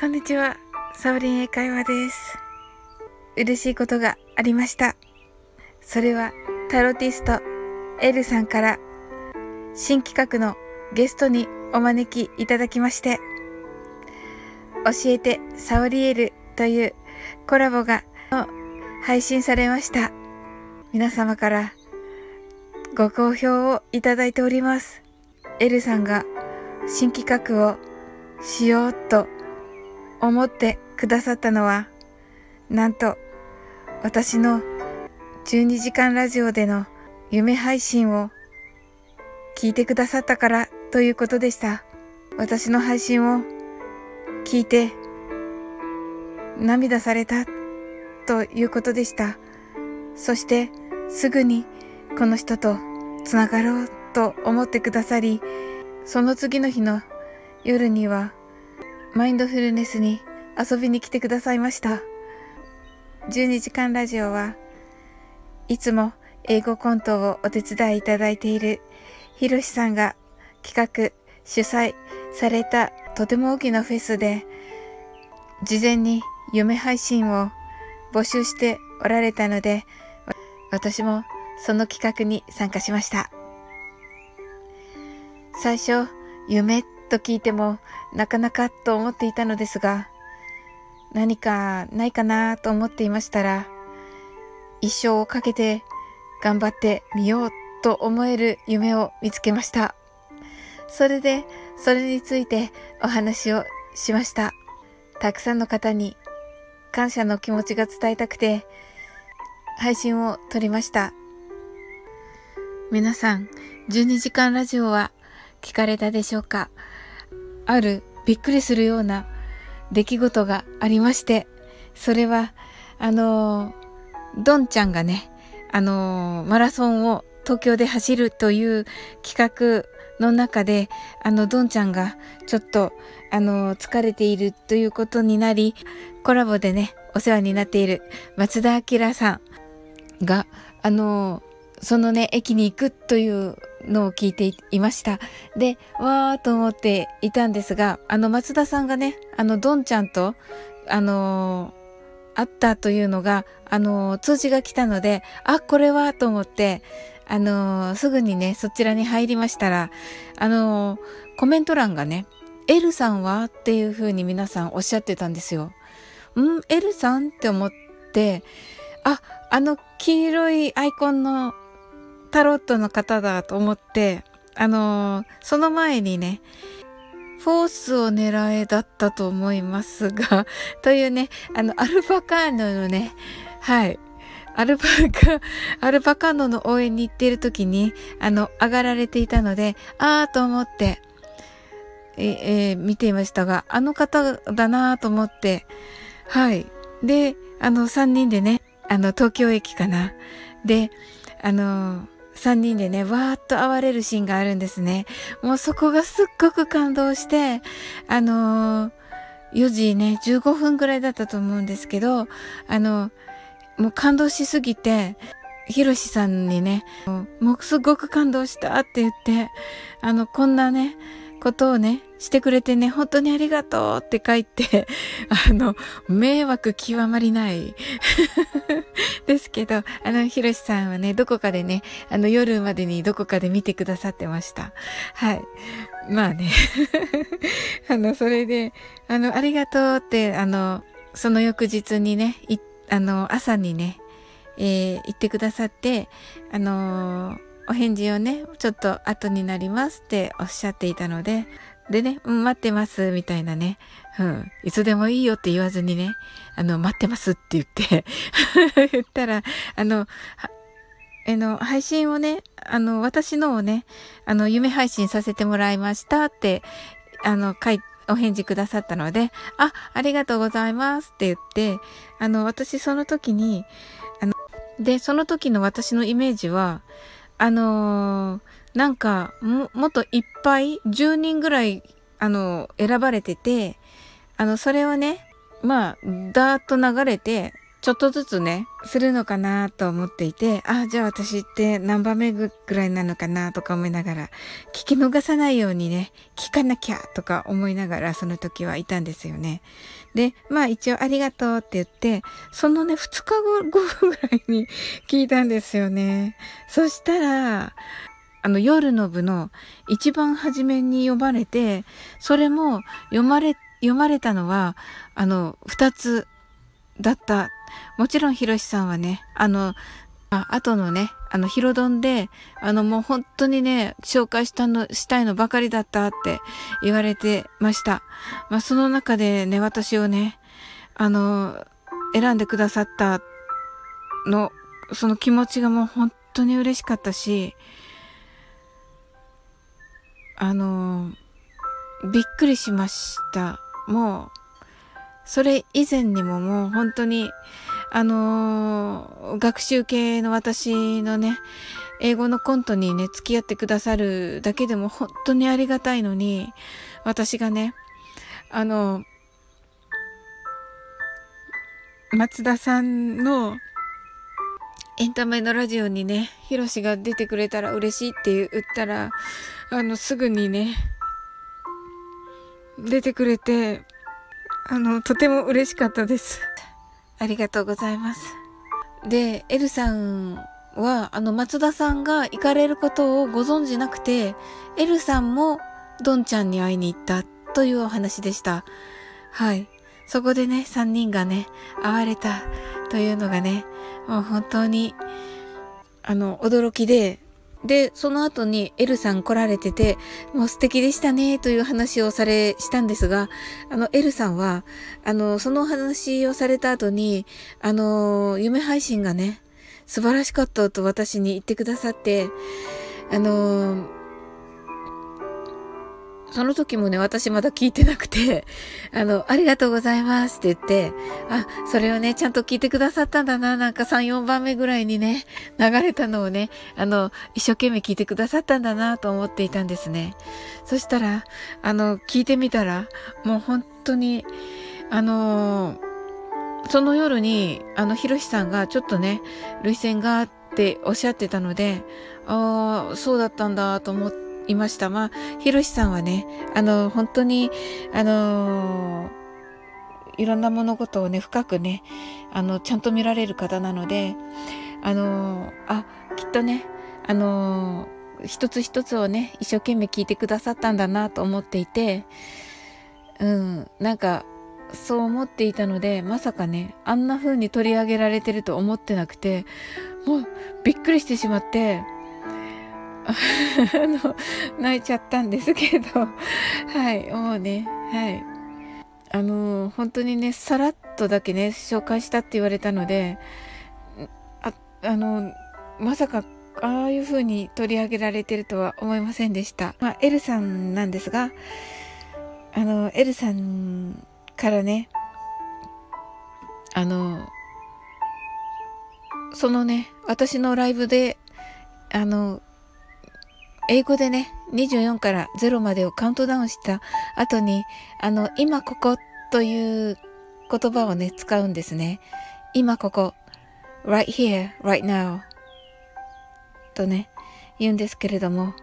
こんにちは。サオリン英会話です。嬉しいことがありました。それはタロティストエルさんから新企画のゲストにお招きいただきまして、教えてサオリエルというコラボが配信されました。皆様からご好評をいただいております。エルさんが新企画をしようと思ってくださったのは、なんと私の12時間ラジオでの夢配信を聞いてくださったからということでした。私の配信を聞いて涙されたということでした。そしてすぐにこの人とつながろうと思ってくださり、その次の日の夜にはマインドフルネスに遊びに来てくださいました。12時間ラジオはいつも英語コントをお手伝いいただいているひろしさんが企画、主催されたとても大きなフェスで事前に夢配信を募集しておられたので私もその企画に参加しました。最初、夢と聞いてもなかなかと思っていたのですが、何かないかなと思っていましたら、一生をかけて頑張ってみようと思える夢を見つけました。それで、それについてお話をしました。たくさんの方に感謝の気持ちが伝えたくて、配信を撮りました。皆さん、12時間ラジオは聞かれたでしょうか？あるびっくりするような出来事がありまして、それは、あのドンちゃんがね、あのマラソンを東京で走るという企画の中で、あの、ドンちゃんがちょっと、あの、疲れているということになり、コラボでね、お世話になっている松田明さんが、あの、そのね、駅に行くというのを聞いていました。で、わーと思っていたんですが、あの松田さんがね、あのドンちゃんと、あのー、会ったというのが、あのー、通知が来たので、あ、これはと思って、あのー、すぐにね、そちらに入りましたら、あのコメント欄がね、L さんはっていう風に皆さんおっしゃってたんですよ。ん ?L さん？って思って、あ、あの黄色いアイコンのタロットの方だと思って、あのー、その前にね、フォースを狙えだったと思いますが、というね、あの、アルバカーノのね、はい、アルバカ、アルバカーノの応援に行ってる時に、あの、上がられていたので、あーと思って、ええー、見ていましたが、あの方だなーと思って、はい。で、あの、3人でね、あの、東京駅かな。で、あの3人でね、わーっと会われるシーンがあるんですね。もうそこがすっごく感動して、あのー、4時ね、15分ぐらいだったと思うんですけど、あの、もう感動しすぎて、ひろしさんにね、もうすっごく感動したって言って、あの、こんなね、ことをね、してくれてね、本当にありがとうって書いて、あの、迷惑極まりない ですけど、あの、ひろしさんはね、どこかでね、あの、夜までにどこかで見てくださってました。はい。まあね。あの、それで、あの、ありがとうって、あの、その翌日にね、あの、朝にね、えー、言ってくださって、あのーお返事をね、ちょっと後になりますっておっしゃっていたので、でね、うん、待ってます、みたいなね、うん、いつでもいいよって言わずにね、あの、待ってますって言って 言ったら、あの、あの、配信をね、あの、私のをね、あの、夢配信させてもらいましたって、あの、書いお返事くださったので、あ、ありがとうございますって言って、あの、私その時に、あの、で、その時の私のイメージは、あのー、なんかも、もっといっぱい、10人ぐらい、あのー、選ばれてて、あの、それをね、まあ、だーっと流れて、ちょっとずつね、するのかなと思っていて、あ、じゃあ私って何番目ぐらいなのかなとか思いながら、聞き逃さないようにね、聞かなきゃとか思いながらその時はいたんですよね。で、まあ一応ありがとうって言って、そのね、2日後ぐらいに 聞いたんですよね。そしたら、あの夜の部の一番初めに読まれて、それも読まれ、読まれたのは、あの、2つだった。もちろんひろしさんはね、あの、あ後のね、あの、ヒロドンで、あの、もう本当にね、紹介したの、したいのばかりだったって言われてました。まあ、その中でね、私をね、あの、選んでくださったの、その気持ちがもう本当に嬉しかったし、あの、びっくりしました。もう、それ以前にももう本当に、あのー、学習系の私のね、英語のコントにね、付き合ってくださるだけでも本当にありがたいのに、私がね、あの、松田さんのエンタメのラジオにね、ヒロシが出てくれたら嬉しいって言ったら、あの、すぐにね、出てくれて、あの、とても嬉しかったです。ありがとうございます。で、エルさんは、あの、松田さんが行かれることをご存知なくて、エルさんもドンちゃんに会いに行ったというお話でした。はい。そこでね、3人がね、会われたというのがね、もう本当に、あの、驚きで、で、その後にエルさん来られてて、もう素敵でしたね、という話をされ、したんですが、あの、エルさんは、あの、その話をされた後に、あの、夢配信がね、素晴らしかったと私に言ってくださって、あの、その時もね、私まだ聞いてなくて、あの、ありがとうございますって言って、あ、それをね、ちゃんと聞いてくださったんだな、なんか3、4番目ぐらいにね、流れたのをね、あの、一生懸命聞いてくださったんだなと思っていたんですね。そしたら、あの、聞いてみたら、もう本当に、あのその夜に、あの、ひろしさんがちょっとね、涙腺がっておっしゃってたので、ああ、そうだったんだと思って、いました。まあ、ひろしさんはね、あの、本当に、あのいろんな物事をね、深くね、あの、ちゃんと見られる方なので、あのあ、きっとね、あの一つ一つをね、一生懸命聞いてくださったんだなと思っていて、うん、なんか、そう思っていたので、まさかね、あんな風に取り上げられてると思ってなくて、もうびっくりしてしまって、あの、泣いちゃったんですけど、はい、もうね、はい。あの、本当にね、さらっとだけね、紹介したって言われたので、あ、あの、まさか、ああいう風に取り上げられてるとは思いませんでした。まあ、エルさんなんですが、あの、エルさんからね、あの、そのね、私のライブで、あの、英語でね、24から0までをカウントダウンした後に、あの、今ここという言葉をね、使うんですね。今ここ、right here, right now とね、言うんですけれども、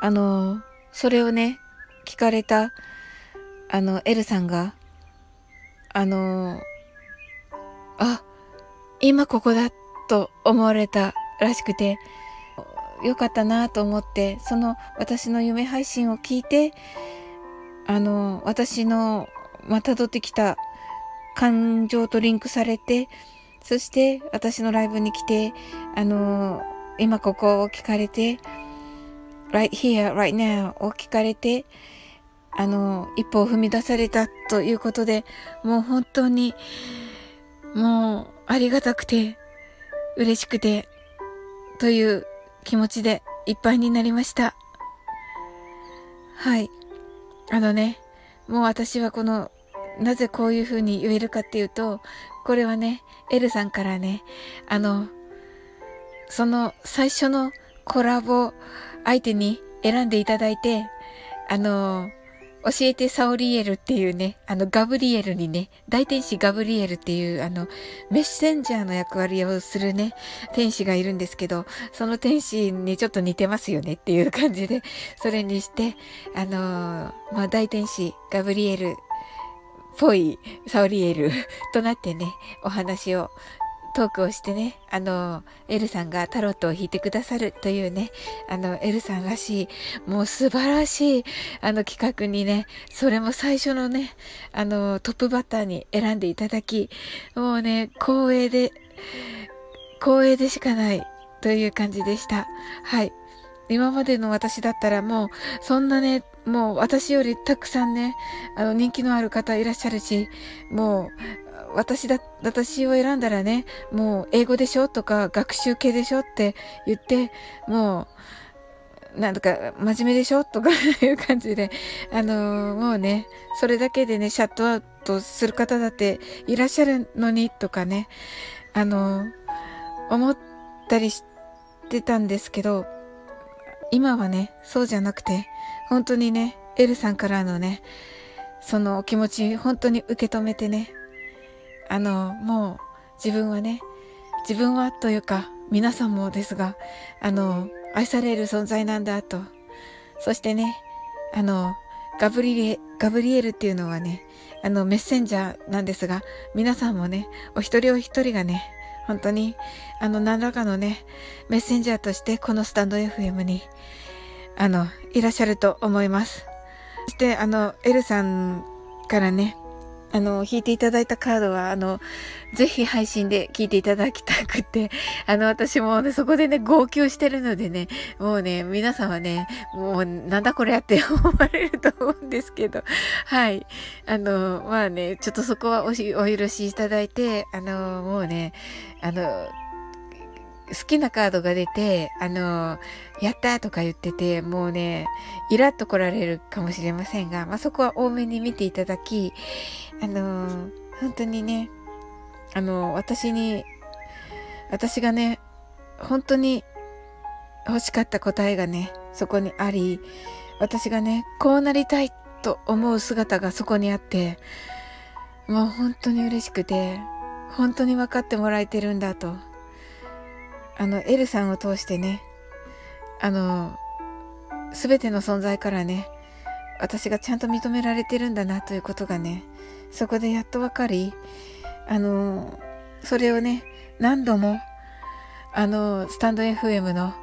あの、それをね、聞かれた、あの、エルさんが、あの、あ、今ここだと思われたらしくて、良かったなと思って、その私の夢配信を聞いて、あの、私の、またどってきた感情とリンクされて、そして私のライブに来て、あの、今ここを聞かれて、right here, right now を聞かれて、あの、一歩を踏み出されたということで、もう本当に、もうありがたくて、嬉しくて、という気持ちでいっぱいになりました。はい。あのね、もう私はこの、なぜこういう風に言えるかっていうと、これはね、エルさんからね、あの、その最初のコラボ相手に選んでいただいて、あの、教えてサオリエルっていうね、あの、ガブリエルにね、大天使ガブリエルっていう、あの、メッセンジャーの役割をするね、天使がいるんですけど、その天使にちょっと似てますよねっていう感じで、それにして、あのー、まあ、大天使ガブリエルっぽいサオリエルとなってね、お話をトークをしてね、あの、エルさんがタロットを引いてくださるというね、あの、エルさんらしい、もう素晴らしい、あの企画にね、それも最初のね、あの、トップバッターに選んでいただき、もうね、光栄で、光栄でしかないという感じでした。はい。今までの私だったらもう、そんなね、もう私よりたくさんね、あの人気のある方いらっしゃるし、もう私だ、私を選んだらね、もう英語でしょとか学習系でしょって言って、もう、なんとか真面目でしょとか いう感じで、あのー、もうね、それだけでね、シャットアウトする方だっていらっしゃるのにとかね、あのー、思ったりしてたんですけど、今はね、そうじゃなくて、本当にね、エルさんからのね、そのお気持ち、本当に受け止めてね、あの、もう自分はね、自分はというか皆さんもですが、あの、愛される存在なんだと。そしてね、あの、ガブリエ、ガブリエルっていうのはね、あの、メッセンジャーなんですが、皆さんもね、お一人お一人がね、本当に、あの、何らかのね、メッセンジャーとしてこのスタンド FM に、あの、いらっしゃると思います。そして、あの、エルさんからね、あの、弾いていただいたカードは、あの、ぜひ配信で聞いていただきたくて、あの、私もね、そこでね、号泣してるのでね、もうね、皆さんはね、もう、なんだこれやって思われると思うんですけど、はい。あの、まあね、ちょっとそこはおしお許しいただいて、あの、もうね、あの、好きなカードが出て、あの、やったとか言ってて、もうね、イラッと来られるかもしれませんが、まあ、そこは多めに見ていただき、あの、本当にね、あの、私に、私がね、本当に欲しかった答えがね、そこにあり、私がね、こうなりたいと思う姿がそこにあって、もう本当に嬉しくて、本当に分かってもらえてるんだと。あの、エルさんを通してね、あの、すべての存在からね、私がちゃんと認められてるんだなということがね、そこでやっとわかり、あの、それをね、何度も、あの、スタンド FM の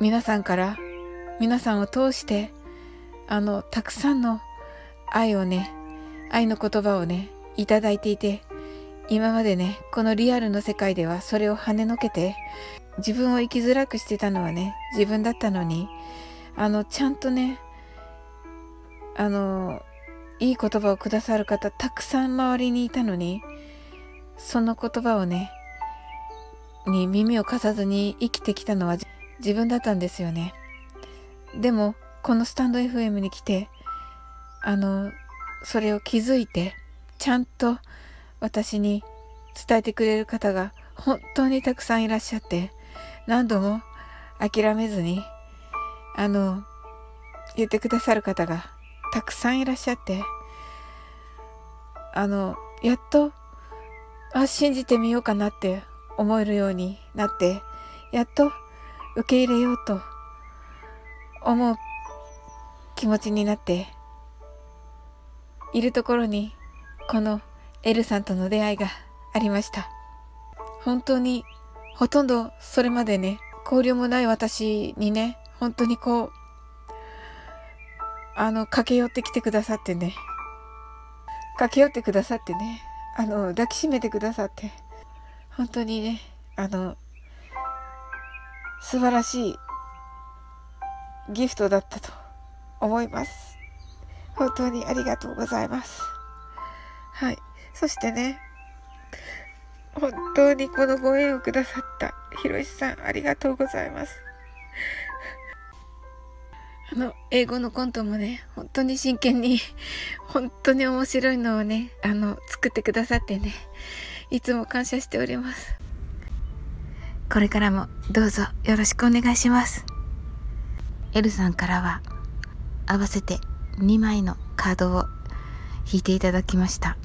皆さんから、皆さんを通して、あの、たくさんの愛をね、愛の言葉をね、いただいていて、今までね、このリアルの世界ではそれを跳ねのけて、自分を生きづらくしてたのはね、自分だったのに、あの、ちゃんとね、あの、いい言葉をくださる方たくさん周りにいたのに、その言葉をね、に耳を貸さずに生きてきたのは自分だったんですよね。でも、このスタンド FM に来て、あの、それを気づいて、ちゃんと私に伝えてくれる方が本当にたくさんいらっしゃって、何度も諦めずに、あの、言ってくださる方がたくさんいらっしゃって、あの、やっと、あ、信じてみようかなって思えるようになって、やっと受け入れようと思う気持ちになって、いるところに、このエルさんとの出会いがありました。本当に、ほとんどそれまでね、交流もない私にね、本当にこう、あの、駆け寄ってきてくださってね、駆け寄ってくださってね、あの、抱きしめてくださって、本当にね、あの、素晴らしいギフトだったと思います。本当にありがとうございます。はい。そしてね、本当にこのご縁をくださったひろしさん、ありがとうございます。あの、英語のコントもね、本当に真剣に、本当に面白いのをね、あの、作ってくださってね、いつも感謝しております。これからもどうぞよろしくお願いします。エルさんからは、合わせて2枚のカードを引いていただきました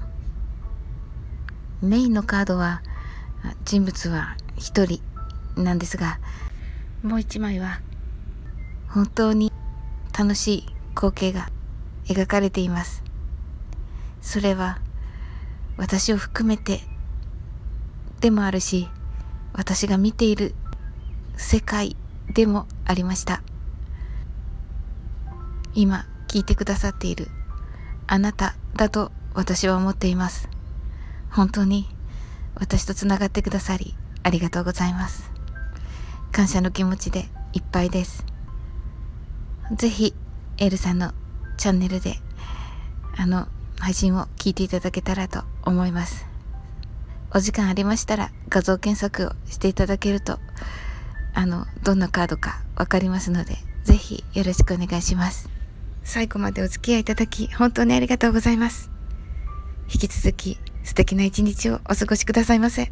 メインのカードは人物は1人なんですがもう1枚は本当に楽しい光景が描かれています。それは私を含めてでもあるし私が見ている世界でもありました。今聞いてくださっているあなただと私は思っています。本当に私とつながってくださりありがとうございます。感謝の気持ちでいっぱいです。ぜひエルさんのチャンネルであの配信を聞いていただけたらと思います。お時間ありましたら画像検索をしていただけるとあのどんなカードか分かりますのでぜひよろしくお願いします。最後までお付き合いいただき本当にありがとうございます。引き続き素敵な一日をお過ごしくださいませ。